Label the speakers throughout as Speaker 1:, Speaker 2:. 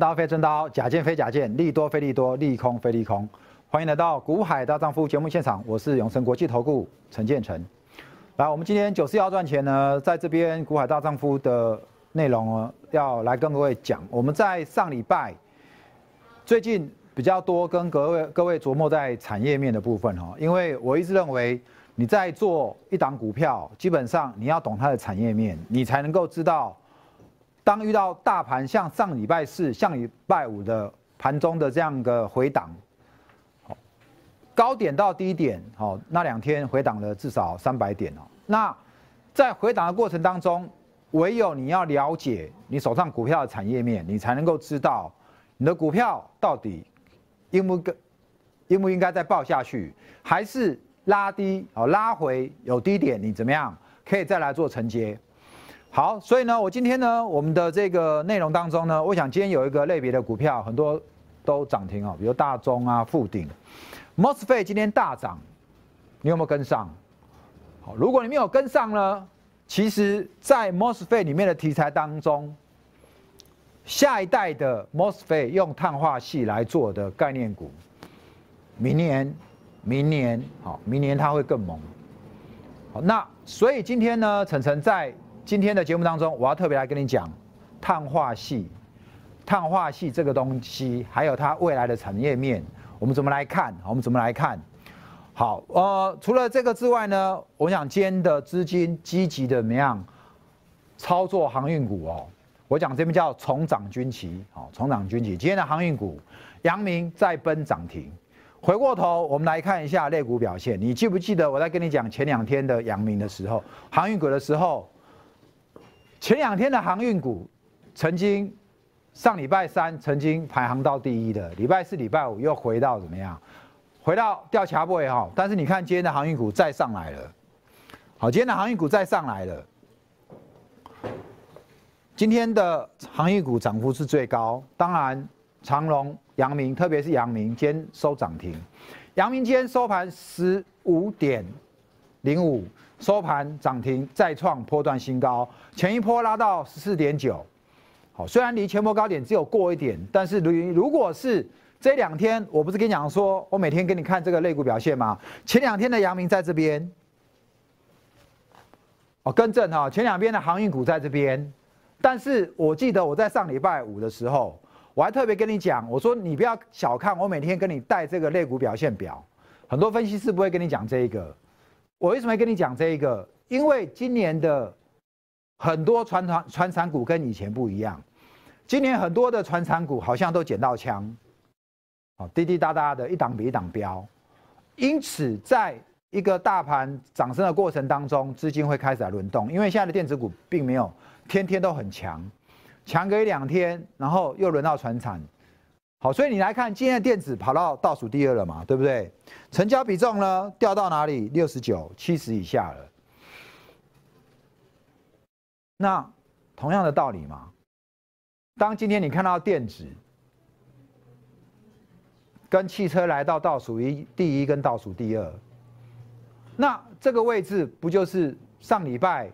Speaker 1: 刀非真刀，假剑非假剑，利多非利多，利空非利空。欢迎来到《股海大丈夫》节目现场，我是永生国际投顾陈建成。来，我们今天九四要赚钱呢，在这边《股海大丈夫》的内容呢，要来跟各位讲。我们在上礼拜最近比较多跟各位各位琢磨在产业面的部分哈，因为我一直认为你在做一档股票，基本上你要懂它的产业面，你才能够知道。当遇到大盘像上礼拜四、上礼拜五的盘中的这样个回档，好，高点到低点，好，那两天回档了至少三百点哦。那在回档的过程当中，唯有你要了解你手上股票的产业面，你才能够知道你的股票到底应不应应不应该再报下去，还是拉低哦拉回有低点，你怎么样可以再来做承接。好，所以呢，我今天呢，我们的这个内容当中呢，我想今天有一个类别的股票，很多都涨停哦，比如大中啊、富鼎、Mosfet 今天大涨，你有没有跟上？好，如果你没有跟上呢，其实，在 Mosfet 里面的题材当中，下一代的 Mosfet 用碳化系来做的概念股，明年、明年，好，明年它会更猛。好，那所以今天呢，晨晨在。今天的节目当中，我要特别来跟你讲碳化系，碳化系这个东西，还有它未来的产业面，我们怎么来看？我们怎么来看？好，呃，除了这个之外呢，我想今天的资金积极的怎么样操作航运股哦？我讲这边叫重涨军旗，好，重涨军旗。今天的航运股，阳明再奔涨停。回过头，我们来看一下类股表现。你记不记得我在跟你讲前两天的阳明的时候，航运股的时候？前两天的航运股，曾经上礼拜三曾经排行到第一的，礼拜四、礼拜五又回到怎么样？回到掉卡位哈。但是你看今天的航运股再上来了，好，今天的航运股再上来了。今天的航运股涨幅是最高，当然长隆、阳明，特别是阳明今天收涨停，阳明今天收盘十五点零五。收盘涨停再创波段新高，前一波拉到十四点九，好，虽然离前波高点只有过一点，但是如如果是这两天，我不是跟你讲说，我每天给你看这个类股表现吗？前两天的阳明在这边，哦，更正哈，前两边的航运股在这边，但是我记得我在上礼拜五的时候，我还特别跟你讲，我说你不要小看我每天跟你带这个类股表现表，很多分析师不会跟你讲这一个。我为什么要跟你讲这一个？因为今年的很多传传传产股跟以前不一样，今年很多的传产股好像都捡到枪，哦，滴滴答答的一档比一档飙，因此在一个大盘涨升的过程当中，资金会开始来轮动，因为现在的电子股并没有天天都很强，强个一两天，然后又轮到船产。好，所以你来看，今天的电子跑到倒数第二了嘛，对不对？成交比重呢掉到哪里？六十九、七十以下了。那同样的道理嘛，当今天你看到电子跟汽车来到倒数一第一跟倒数第二，那这个位置不就是上礼拜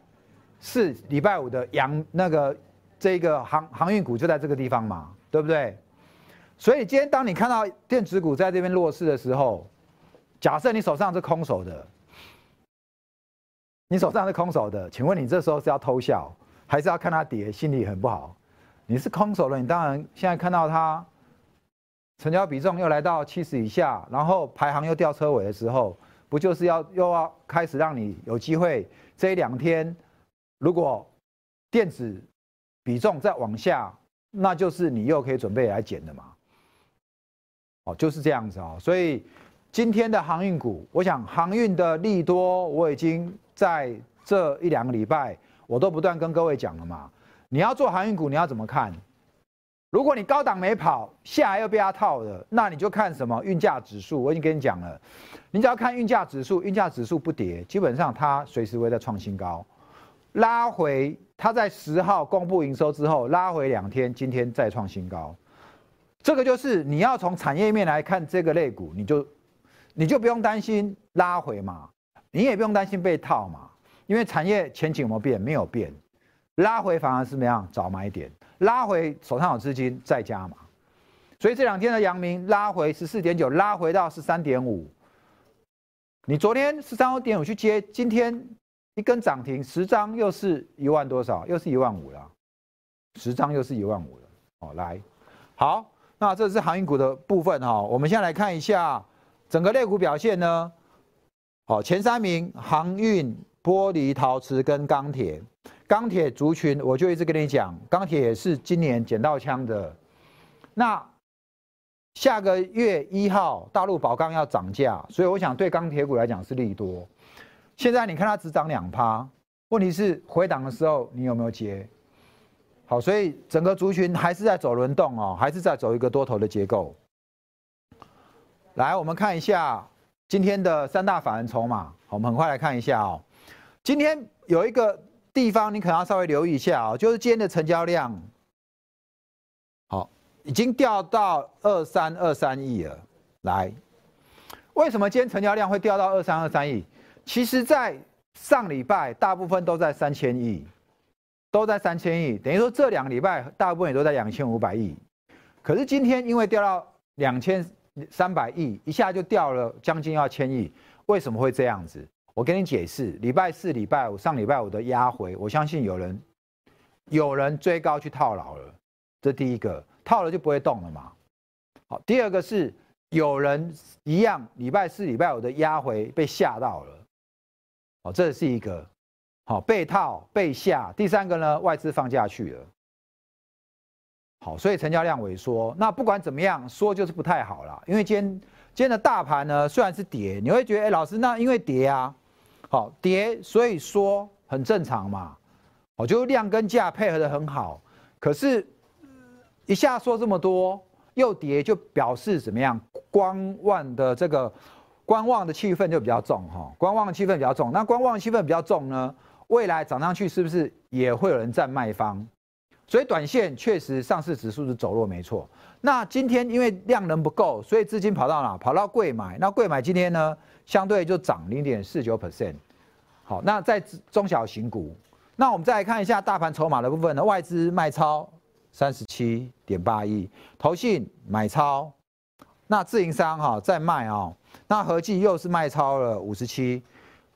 Speaker 1: 四、礼拜五的阳那个这个航航运股就在这个地方嘛，对不对？所以今天当你看到电子股在这边弱势的时候，假设你手上是空手的，你手上是空手的，请问你这时候是要偷笑，还是要看它跌，心里很不好？你是空手的，你当然现在看到它成交比重又来到七十以下，然后排行又掉车尾的时候，不就是要又要开始让你有机会这一两天，如果电子比重再往下，那就是你又可以准备来减的嘛？哦，就是这样子哦，所以今天的航运股，我想航运的利多，我已经在这一两个礼拜，我都不断跟各位讲了嘛。你要做航运股，你要怎么看？如果你高档没跑，下来又被它套了，那你就看什么运价指数。我已经跟你讲了，你只要看运价指数，运价指数不跌，基本上它随时会在创新高，拉回。它在十号公布营收之后，拉回两天，今天再创新高。这个就是你要从产业面来看这个类股，你就你就不用担心拉回嘛，你也不用担心被套嘛，因为产业前景有没有变？没有变。拉回反而是怎么样？早买点，拉回手上有资金再加嘛。所以这两天的阳明拉回十四点九，拉回到十三点五。你昨天十三点五去接，今天一根涨停，十张又是一万多少？又是一万五了。十张又是一万五了。哦，来，好，那这是航运股的部分哈。我们现在来看一下整个类股表现呢。好，前三名航运、玻璃、陶瓷跟钢铁。钢铁族群，我就一直跟你讲，钢铁是今年捡到枪的。那下个月一号，大陆宝钢要涨价，所以我想对钢铁股来讲是利多。现在你看它只涨两趴，问题是回档的时候你有没有接？好，所以整个族群还是在走轮动哦，还是在走一个多头的结构。来，我们看一下今天的三大法人筹码，我们很快来看一下哦。今天有一个。地方你可能要稍微留意一下啊，就是今天的成交量，好，已经掉到二三二三亿了。来，为什么今天成交量会掉到二三二三亿？其实，在上礼拜大部分都在三千亿，都在三千亿，等于说这两个礼拜大部分也都在两千五百亿。可是今天因为掉到两千三百亿，一下就掉了将近要千亿，为什么会这样子？我跟你解释，礼拜四、礼拜五、上礼拜五的压回，我相信有人有人追高去套牢了，这第一个套了就不会动了嘛。好，第二个是有人一样，礼拜四、礼拜五的压回被吓到了，哦，这是一个好被套被吓。第三个呢，外资放假去了，好，所以成交量萎缩。那不管怎么样说，就是不太好了，因为今天今天的大盘呢虽然是跌，你会觉得哎，老师那因为跌啊。好跌，所以说很正常嘛。哦，就量跟价配合的很好。可是，一下说这么多，又跌，就表示怎么样？观望的这个观望的气氛就比较重哈。观望气氛比较重，那观望气氛比较重呢，未来涨上去是不是也会有人占卖方？所以短线确实上市指数是走弱没错。那今天因为量能不够，所以资金跑到哪？跑到贵买。那贵买今天呢？相对就涨零点四九 percent，好，那在中小型股，那我们再来看一下大盘筹码的部分呢，外资卖超三十七点八亿，投信买超，那自营商哈在卖啊，那合计又是卖超了五十七，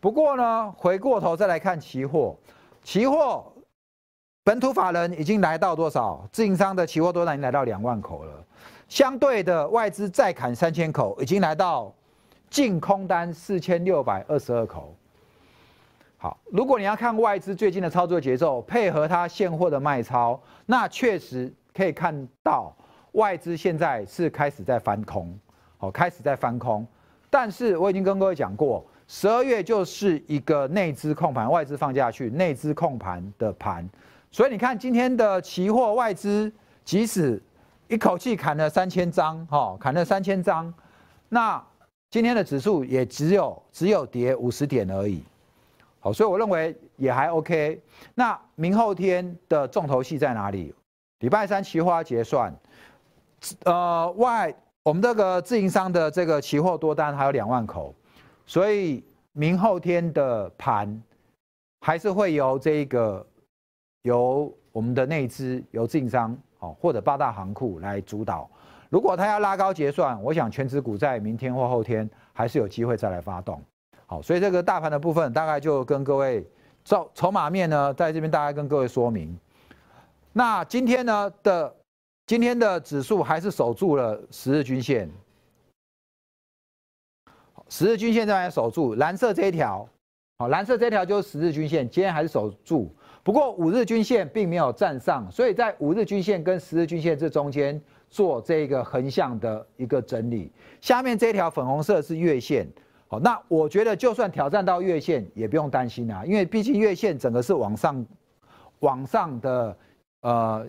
Speaker 1: 不过呢，回过头再来看期货，期货本土法人已经来到多少？自营商的期货多单已经来到两万口了，相对的外资再砍三千口，已经来到。净空单四千六百二十二口。好，如果你要看外资最近的操作节奏，配合它现货的卖超，那确实可以看到外资现在是开始在翻空，好，开始在翻空。但是我已经跟各位讲过，十二月就是一个内资控盘，外资放下去，内资控盘的盘。所以你看今天的期货外资，即使一口气砍了三千张，哈，砍了三千张，那。今天的指数也只有只有跌五十点而已，好，所以我认为也还 OK。那明后天的重头戏在哪里？礼拜三期货结算，呃，外我们这个自营商的这个期货多单还有两万口，所以明后天的盘还是会由这个由我们的内资由自营商哦或者八大行库来主导。如果他要拉高结算，我想全指股在明天或后天还是有机会再来发动。好，所以这个大盘的部分大概就跟各位筹筹码面呢，在这边大概跟各位说明。那今天呢的今天的指数还是守住了十日均线，十日均线这边守住，蓝色这一条，好，蓝色这条就是十日均线，今天还是守住。不过五日均线并没有站上，所以在五日均线跟十日均线这中间。做这个横向的一个整理，下面这条粉红色是月线，好，那我觉得就算挑战到月线也不用担心啊，因为毕竟月线整个是往上往上的呃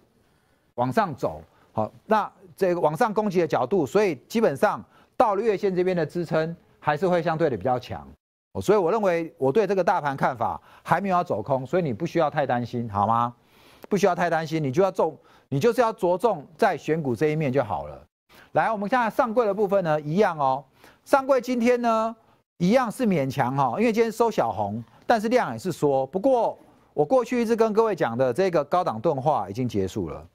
Speaker 1: 往上走，好，那这个往上攻击的角度，所以基本上到了月线这边的支撑还是会相对的比较强，所以我认为我对这个大盘看法还没有要走空，所以你不需要太担心，好吗？不需要太担心，你就要重。你就是要着重在选股这一面就好了。来，我们看上柜的部分呢，一样哦。上柜今天呢，一样是勉强哈，因为今天收小红，但是量也是缩。不过我过去一直跟各位讲的这个高档钝化已经结束了，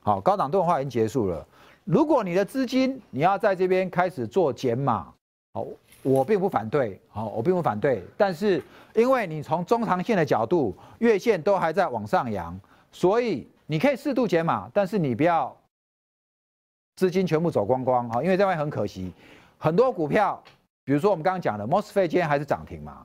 Speaker 1: 好，高档钝化已经结束了。如果你的资金你要在这边开始做减码，好，我并不反对，好，我并不反对。但是因为你从中长线的角度，月线都还在往上扬，所以你可以适度减码，但是你不要资金全部走光光，哈，因为这样很可惜。很多股票，比如说我们刚刚讲的 mosfet 今天还是涨停嘛。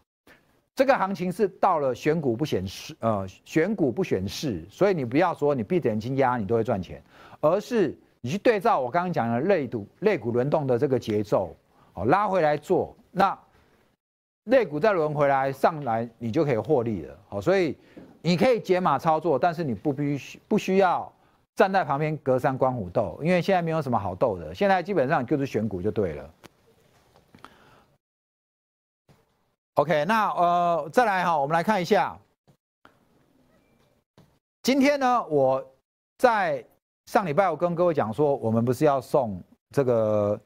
Speaker 1: 这个行情是到了选股不选市，呃，选股不选市，所以你不要说你闭着眼睛压你都会赚钱，而是你去对照我刚刚讲的类股类股轮动的这个节奏，哦，拉回来做，那肋骨再轮回来上来，你就可以获利了，好，所以你可以解码操作，但是你不必须不需要站在旁边隔山观虎斗，因为现在没有什么好斗的，现在基本上就是选股就对了。OK，那呃，再来哈，我们来看一下。今天呢，我在上礼拜我跟各位讲说，我们不是要送这个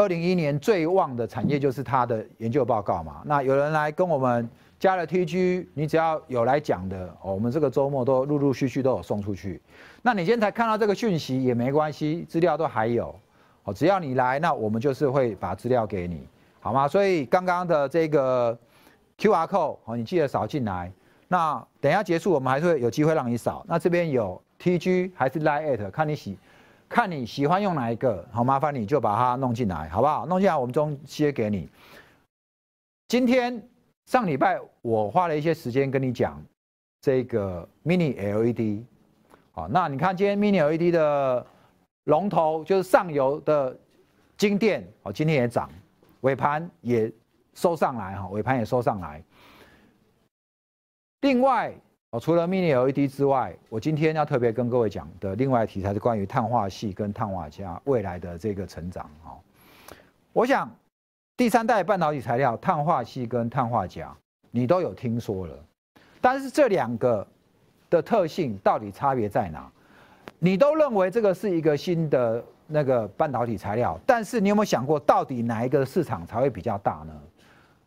Speaker 1: 二零一一年最旺的产业，就是它的研究报告嘛。那有人来跟我们加了 TG，你只要有来讲的哦，我们这个周末都陆陆续续都有送出去。那你今天才看到这个讯息也没关系，资料都还有。哦，只要你来，那我们就是会把资料给你。好吗？所以刚刚的这个 Q R code 哦，你记得扫进来。那等一下结束，我们还是会有机会让你扫。那这边有 T G 还是 Line at，看你喜看你喜欢用哪一个，好麻烦你就把它弄进来，好不好？弄进来，我们中接给你。今天上礼拜我花了一些时间跟你讲这个 Mini L E D，好，那你看今天 Mini L E D 的龙头就是上游的金电，哦，今天也涨。尾盘也收上来哈，尾盘也收上来。另外，哦，除了 Mini LED 之外，我今天要特别跟各位讲的另外题材是关于碳化系跟碳化镓未来的这个成长哦。我想，第三代半导体材料碳化系跟碳化镓，你都有听说了，但是这两个的特性到底差别在哪？你都认为这个是一个新的？那个半导体材料，但是你有没有想过，到底哪一个市场才会比较大呢？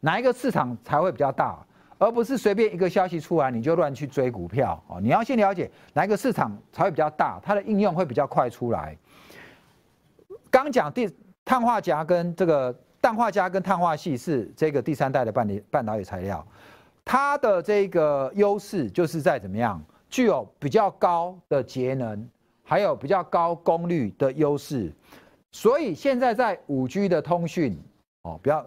Speaker 1: 哪一个市场才会比较大，而不是随便一个消息出来你就乱去追股票哦？你要先了解哪一个市场才会比较大，它的应用会比较快出来。刚讲第碳化镓跟这个氮化镓跟碳化系是这个第三代的半导半导体材料，它的这个优势就是在怎么样，具有比较高的节能。还有比较高功率的优势，所以现在在五 G 的通讯哦，比较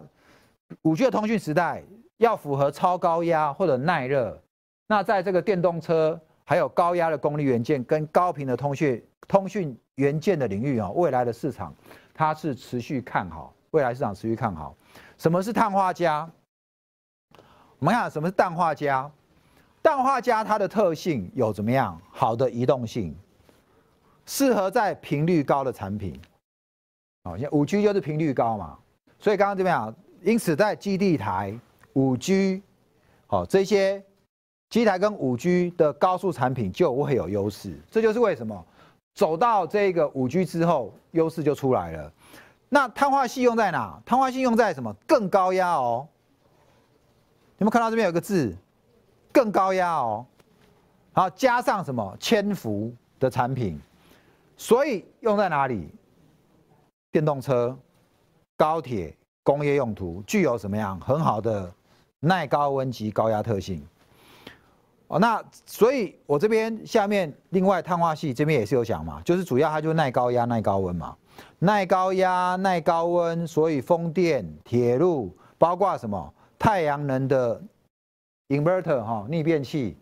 Speaker 1: 五 G 的通讯时代，要符合超高压或者耐热，那在这个电动车还有高压的功率元件跟高频的通讯通讯元件的领域啊，未来的市场它是持续看好，未来市场持续看好。什么是碳化镓？我们看什么是氮化镓？氮化镓它的特性有怎么样？好的移动性。适合在频率高的产品，好，像五 G 就是频率高嘛，所以刚刚怎么样？因此在基地台、五 G，好这些机台跟五 G 的高速产品就会有优势。这就是为什么走到这个五 G 之后，优势就出来了。那碳化系用在哪？碳化系用在什么？更高压哦。你们看到这边有个字？更高压哦。好，加上什么？千伏的产品。所以用在哪里？电动车、高铁、工业用途，具有什么样很好的耐高温及高压特性？哦，那所以我这边下面另外碳化系这边也是有讲嘛，就是主要它就耐高压、耐高温嘛，耐高压、耐高温，所以风电、铁路，包括什么太阳能的 inverter 哈逆变器。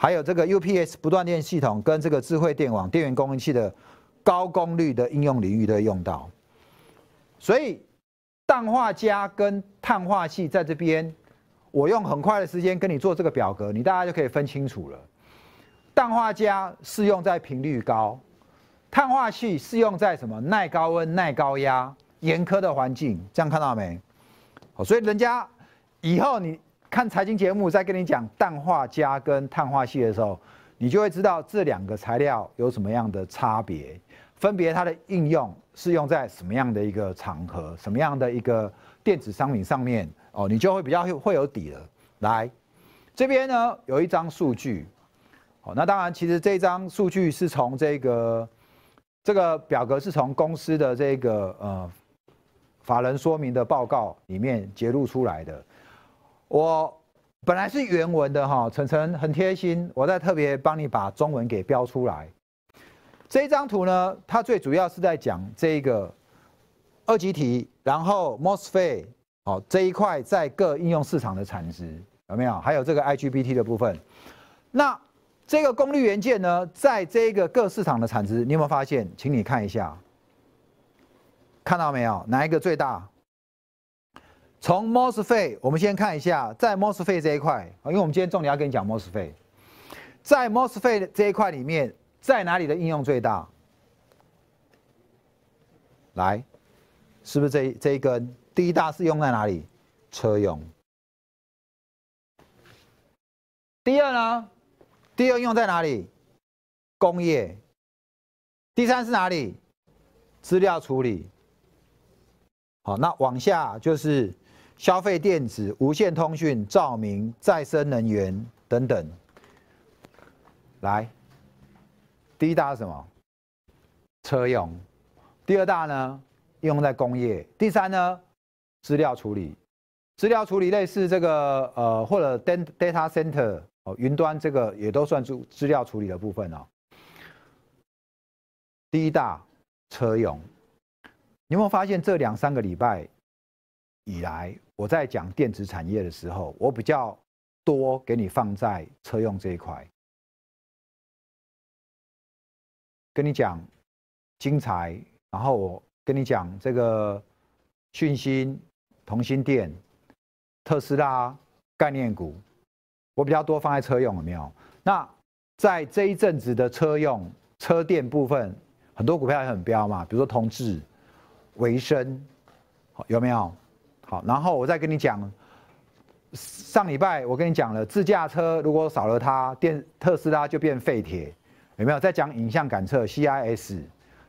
Speaker 1: 还有这个 UPS 不断电系统跟这个智慧电网电源供应器的高功率的应用领域都用到，所以氮化镓跟碳化系在这边，我用很快的时间跟你做这个表格，你大家就可以分清楚了。氮化镓适用在频率高，碳化系适用在什么耐高温、耐高压、严苛的环境，这样看到没？好，所以人家以后你。看财经节目，在跟你讲氮化镓跟碳化系的时候，你就会知道这两个材料有什么样的差别，分别它的应用是用在什么样的一个场合，什么样的一个电子商品上面哦，你就会比较会有底了。来，这边呢有一张数据，好，那当然其实这张数据是从这个这个表格是从公司的这个呃法人说明的报告里面揭露出来的。我本来是原文的哈，晨晨很贴心，我再特别帮你把中文给标出来。这张图呢，它最主要是在讲这个二级体，然后 MOSFET 哦这一块在各应用市场的产值。有没有？还有这个 IGBT 的部分，那这个功率元件呢，在这个各市场的产值，你有没有发现？请你看一下，看到没有？哪一个最大？从 MOSFET，我们先看一下，在 MOSFET 这一块，因为我们今天重点要跟你讲 MOSFET，在 MOSFET 这一块里面，在哪里的应用最大？来，是不是这这一根？第一大是用在哪里？车用。第二呢？第二用在哪里？工业。第三是哪里？资料处理。好，那往下就是消费电子、无线通讯、照明、再生能源等等。来，第一大是什么？车用。第二大呢？用在工业。第三呢？资料处理。资料处理类似这个呃，或者 data center 哦。云端这个也都算出资料处理的部分哦。第一大车用，你有没有发现这两三个礼拜以来，我在讲电子产业的时候，我比较多给你放在车用这一块，跟你讲精彩，然后我跟你讲这个讯息、同心电、特斯拉概念股。我比较多放在车用有没有？那在这一阵子的车用车电部分，很多股票也很标嘛，比如说同志、维生，有没有？好，然后我再跟你讲，上礼拜我跟你讲了，自驾车如果少了它，电特斯拉就变废铁，有没有？再讲影像感测 CIS，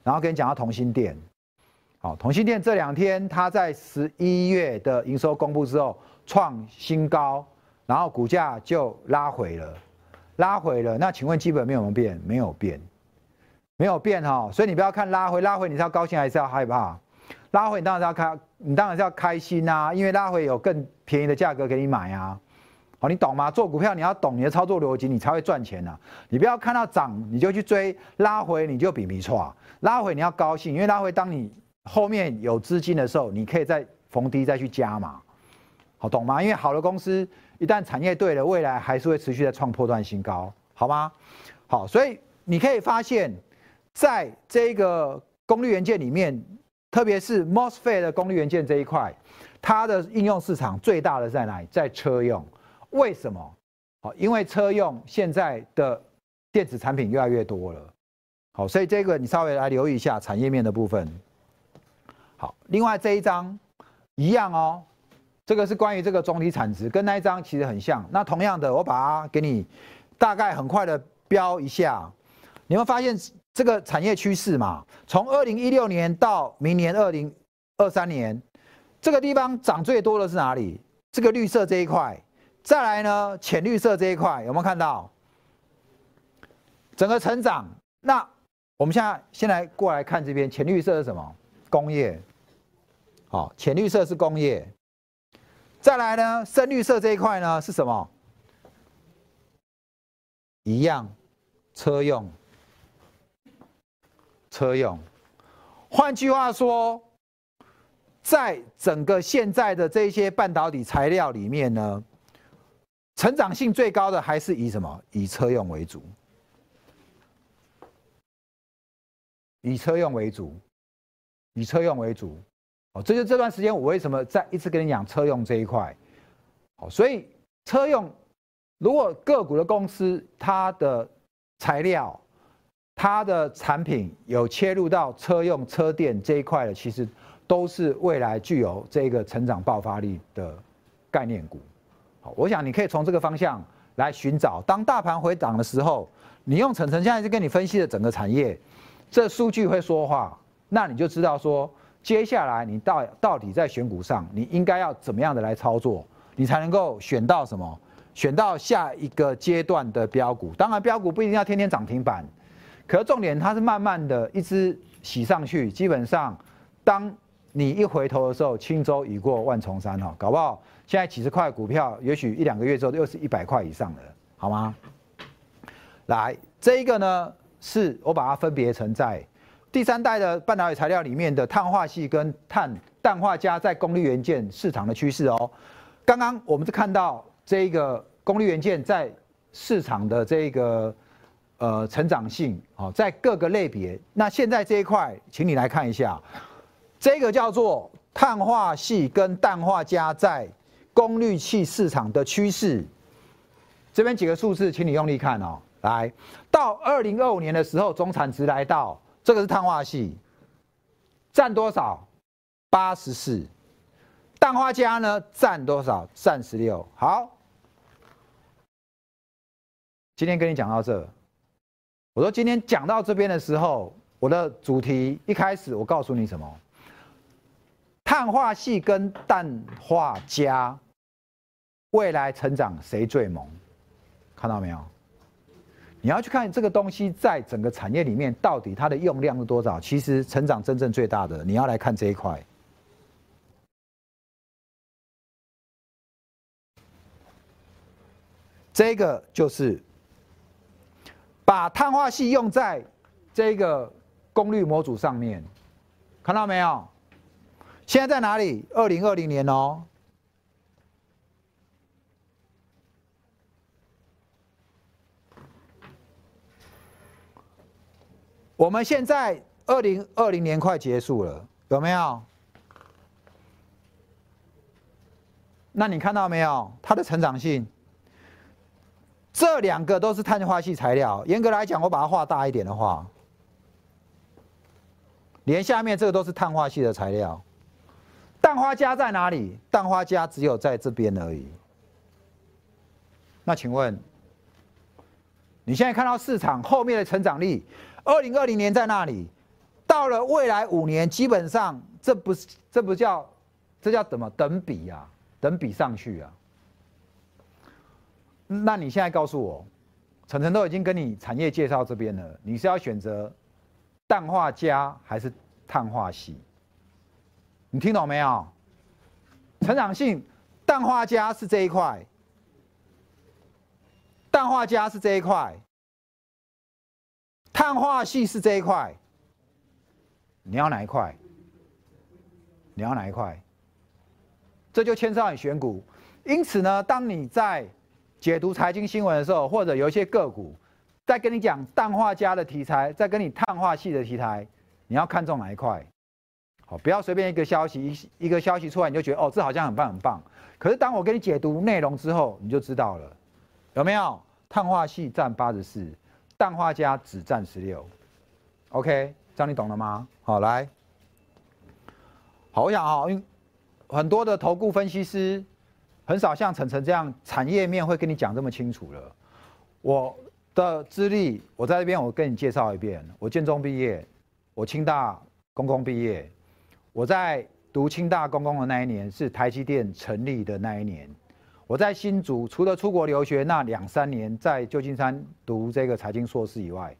Speaker 1: 然后跟你讲到同心电，好，同心电这两天它在十一月的营收公布之后创新高。然后股价就拉回了，拉回了。那请问基本面有没有变？没有变，没有变哈。所以你不要看拉回，拉回你是要高兴还是要害怕？拉回你当然是要开，你当然是要开心呐，因为拉回有更便宜的价格给你买啊。好，你懂吗？做股票你要懂你的操作逻辑，你才会赚钱呐。你不要看到涨你就去追，拉回你就比比错。拉回你要高兴，因为拉回当你后面有资金的时候，你可以再逢低再去加嘛。好，懂吗？因为好的公司。一旦产业对了，未来还是会持续在创破断新高，好吗？好，所以你可以发现，在这个功率元件里面，特别是 MOSFET 的功率元件这一块，它的应用市场最大的在哪里？在车用。为什么？好，因为车用现在的电子产品越来越多了。好，所以这个你稍微来留意一下产业面的部分。好，另外这一张一样哦。这个是关于这个总体产值，跟那一张其实很像。那同样的，我把它给你大概很快的标一下，你会发现这个产业趋势嘛，从二零一六年到明年二零二三年，这个地方涨最多的是哪里？这个绿色这一块。再来呢，浅绿色这一块有没有看到？整个成长。那我们现在先来过来看这边，浅绿色是什么？工业。好，浅绿色是工业。再来呢，深绿色这一块呢是什么？一样，车用，车用。换句话说，在整个现在的这些半导体材料里面呢，成长性最高的还是以什么？以车用为主，以车用为主，以车用为主。哦，这就这段时间我为什么在一直跟你讲车用这一块，好，所以车用如果个股的公司它的材料、它的产品有切入到车用车电这一块的，其实都是未来具有这个成长爆发力的概念股。好，我想你可以从这个方向来寻找，当大盘回涨的时候，你用晨晨现在是跟你分析的整个产业，这数据会说话，那你就知道说。接下来你到到底在选股上，你应该要怎么样的来操作，你才能够选到什么？选到下一个阶段的标股。当然，标股不一定要天天涨停板，可是重点它是慢慢的一直洗上去。基本上，当你一回头的时候，轻舟已过万重山哈，搞不好现在几十块股票，也许一两个月之后又是一百块以上的，好吗？来，这一个呢，是我把它分别成在第三代的半导体材料里面的碳化系跟碳氮化镓在功率元件市场的趋势哦。刚刚我们是看到这个功率元件在市场的这个呃成长性哦，在各个类别。那现在这一块，请你来看一下，这个叫做碳化系跟氮化镓在功率器市场的趋势。这边几个数字，请你用力看哦。来到二零二五年的时候，总产值来到这个是碳化系，占多少？八十四。氮化镓呢？占多少？占十六。好，今天跟你讲到这。我说今天讲到这边的时候，我的主题一开始我告诉你什么？碳化系跟氮化镓未来成长谁最猛？看到没有？你要去看这个东西在整个产业里面到底它的用量是多少？其实成长真正最大的，你要来看这一块。这个就是把碳化系用在这个功率模组上面，看到没有？现在在哪里？二零二零年哦。我们现在二零二零年快结束了，有没有？那你看到没有？它的成长性，这两个都是碳化系材料。严格来讲，我把它画大一点的话，连下面这个都是碳化系的材料。氮化镓在哪里？氮化镓只有在这边而已。那请问，你现在看到市场后面的成长力？二零二零年在那里，到了未来五年，基本上这不是这不叫，这叫怎么等比呀？等比上去啊？那你现在告诉我，晨晨都已经跟你产业介绍这边了，你是要选择氮化镓还是碳化系？你听懂没有？成长性氮化镓是这一块，氮化镓是这一块。碳化系是这一块，你要哪一块？你要哪一块？这就牵涉到你选股。因此呢，当你在解读财经新闻的时候，或者有一些个股在跟你讲氮化镓的题材，在跟你碳化系的题材，你要看中哪一块？好，不要随便一个消息一一个消息出来你就觉得哦，这好像很棒很棒。可是当我给你解读内容之后，你就知道了，有没有？碳化系占八十四。氮化镓只占十六，OK，这样你懂了吗？好，来，好，我想哈，因为很多的投顾分析师很少像晨晨这样产业面会跟你讲这么清楚了。我的资历，我在这边我跟你介绍一遍。我建中毕业，我清大公共毕业，我在读清大公共的那一年是台积电成立的那一年。我在新竹，除了出国留学那两三年，在旧金山读这个财经硕士以外，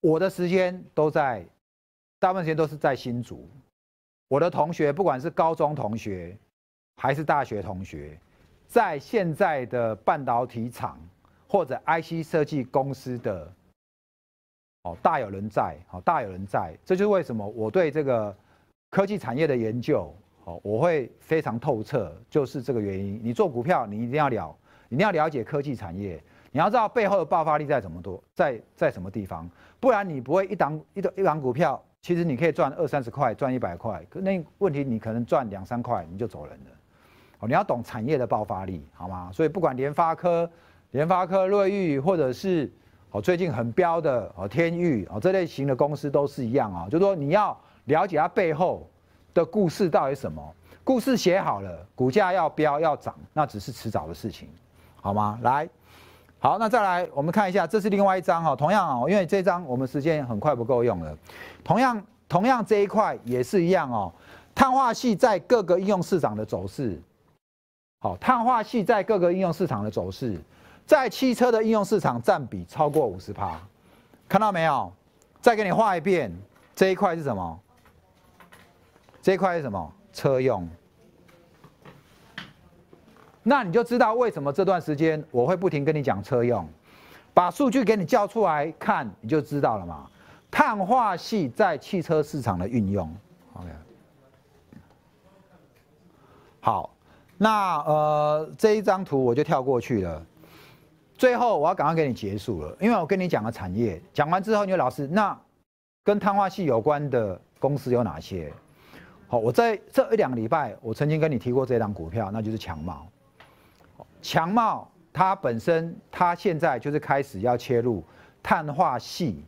Speaker 1: 我的时间都在，大部分时间都是在新竹。我的同学，不管是高中同学还是大学同学，在现在的半导体厂或者 IC 设计公司的，哦，大有人在，哦，大有人在。这就是为什么我对这个科技产业的研究。好我会非常透彻，就是这个原因。你做股票，你一定要了，一定要了解科技产业，你要知道背后的爆发力在怎么多，在在什么地方，不然你不会一档一档一档股票，其实你可以赚二三十块，赚一百块，可那问题你可能赚两三块你就走人了。哦，你要懂产业的爆发力，好吗？所以不管联发科、联发科、瑞昱，或者是哦最近很标的哦天域哦这类型的公司都是一样啊，就是说你要了解它背后。的故事到底什么？故事写好了，股价要飙要涨，那只是迟早的事情，好吗？来，好，那再来，我们看一下，这是另外一张哈，同样哦，因为这张我们时间很快不够用了，同样同样这一块也是一样哦，碳化系在各个应用市场的走势，好，碳化系在各个应用市场的走势，在汽车的应用市场占比超过五十趴，看到没有？再给你画一遍，这一块是什么？这一块是什么？车用。那你就知道为什么这段时间我会不停跟你讲车用，把数据给你叫出来看，你就知道了嘛。碳化系在汽车市场的运用，OK。好，那呃这一张图我就跳过去了。最后我要赶快给你结束了，因为我跟你讲了产业，讲完之后你就老师，那跟碳化系有关的公司有哪些？好，我在这一两个礼拜，我曾经跟你提过这张股票，那就是强茂。强茂它本身，它现在就是开始要切入碳化系。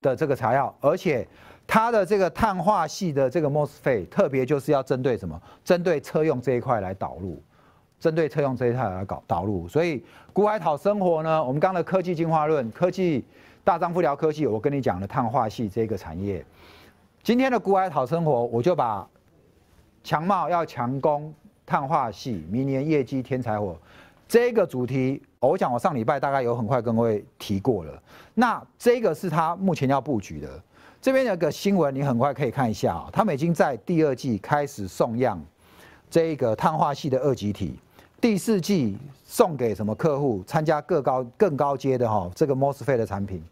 Speaker 1: 的这个材料，而且它的这个碳化系的这个 MOSFET 特别就是要针对什么？针对车用这一块来导入，针对车用这一块来搞导入。所以古海讨生活呢，我们刚的科技进化论，科技大丈夫聊科技，我跟你讲了碳化系这个产业。今天的古海讨生活，我就把强茂要强攻碳化系，明年业绩天才火这个主题。我想，我上礼拜大概有很快跟各位提过了。那这个是他目前要布局的。这边有个新闻，你很快可以看一下啊。他们已经在第二季开始送样这个碳化系的二极体，第四季送给什么客户？参加更高更高阶的哈这个 MOSFET 的产品。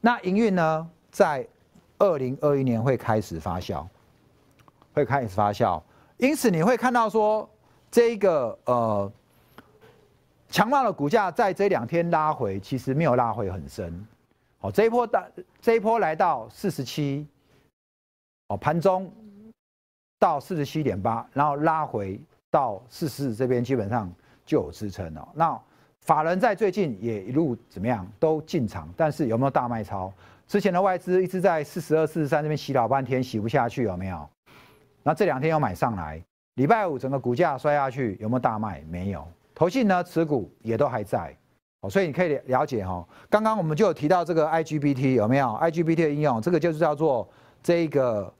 Speaker 1: 那营运呢，在二零二一年会开始发酵，会开始发酵。因此你会看到说这个呃。强茂的股价在这两天拉回，其实没有拉回很深。好，这一波大，这一波来到四十七，哦，盘中到四十七点八，然后拉回到四十这边，基本上就有支撑了。那法人在最近也一路怎么样，都进场，但是有没有大卖超？之前的外资一直在四十二、四十三这边洗老半天，洗不下去，有没有？那这两天又买上来，礼拜五整个股价摔下去，有没有大卖？没有。投信呢，持股也都还在，哦，所以你可以了解哈。刚刚我们就有提到这个 IGBT 有没有？IGBT 的应用，这个就是叫做这个，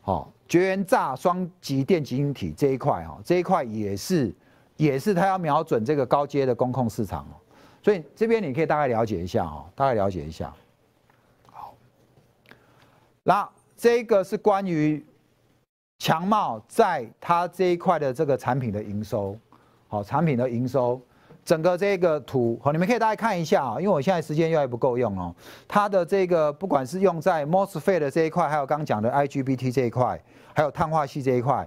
Speaker 1: 好绝缘栅双极电晶体这一块哈，这一块也是也是它要瞄准这个高阶的工控市场哦。所以这边你可以大概了解一下哈，大概了解一下。好，那这个是关于强茂在它这一块的这个产品的营收。好，产品的营收，整个这个图，好，你们可以大家看一下啊，因为我现在时间又还不够用哦。它的这个不管是用在 MOSFET 的这一块，还有刚讲的 IGBT 这一块，还有碳化系这一块，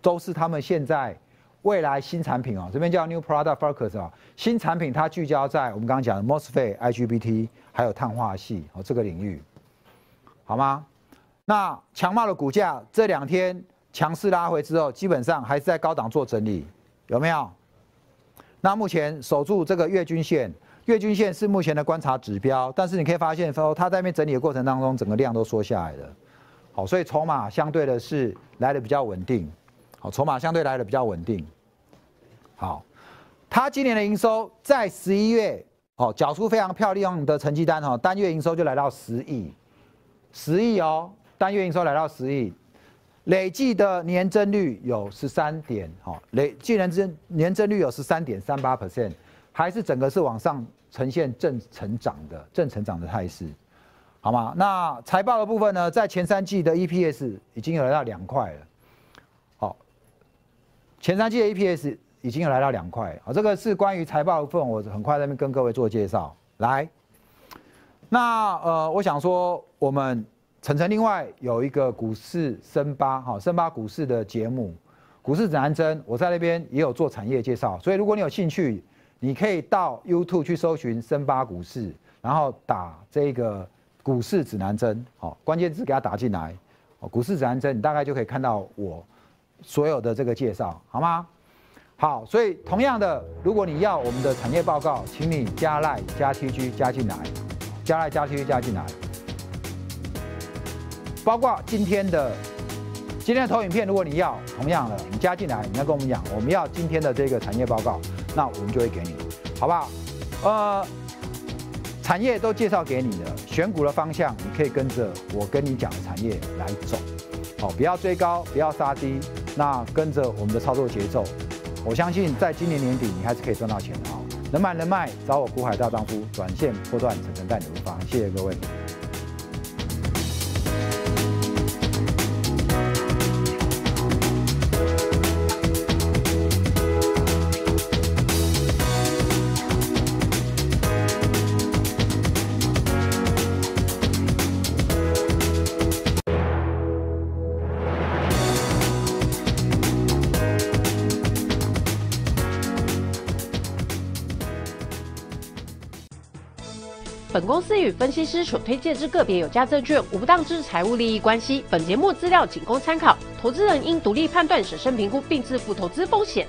Speaker 1: 都是他们现在未来新产品哦。这边叫 New Product Focus 啊，新产品它聚焦在我们刚刚讲的 MOSFET、IGBT 还有碳化系哦这个领域，好吗？那强茂的股价这两天强势拉回之后，基本上还是在高档做整理，有没有？那目前守住这个月均线，月均线是目前的观察指标，但是你可以发现说，它在那边整理的过程当中，整个量都缩下来了。好，所以筹码相对的是来的比较稳定。好，筹码相对来的比较稳定。好，它今年的营收在十一月，哦，缴出非常漂亮的成绩单哦，单月营收就来到十亿，十亿哦，单月营收来到十亿。累计的年增率有十三点，好，累计年增年增率有十三点三八 percent，还是整个是往上呈现正成长的正成长的态势，好吗？那财报的部分呢，在前三季的 EPS 已经有来到两块了，好，前三季的 EPS 已经有来到两块，好，这个是关于财报的部分，我很快在那边跟各位做介绍。来，那呃，我想说我们。晨晨另外有一个股市深八哈深八股市的节目，股市指南针，我在那边也有做产业介绍，所以如果你有兴趣，你可以到 YouTube 去搜寻深八股市，然后打这个股市指南针，好，关键字给它打进来，股市指南针，你大概就可以看到我所有的这个介绍，好吗？好，所以同样的，如果你要我们的产业报告，请你加赖加 TG 加进来，加赖加 TG 加进来。包括今天的今天的投影片，如果你要同样的，你加进来，你要跟我们讲，我们要今天的这个产业报告，那我们就会给你，好不好？呃，产业都介绍给你的，选股的方向，你可以跟着我跟你讲的产业来走，好，不要追高，不要杀低，那跟着我们的操作节奏，我相信在今年年底你还是可以赚到钱的哦。能买能卖，找我股海大丈夫，短线波段层层带你入发，谢谢各位。
Speaker 2: 公司与分析师所推荐之个别有价证券无不当之财务利益关系。本节目资料仅供参考，投资人应独立判断、审慎评估并自负投资风险。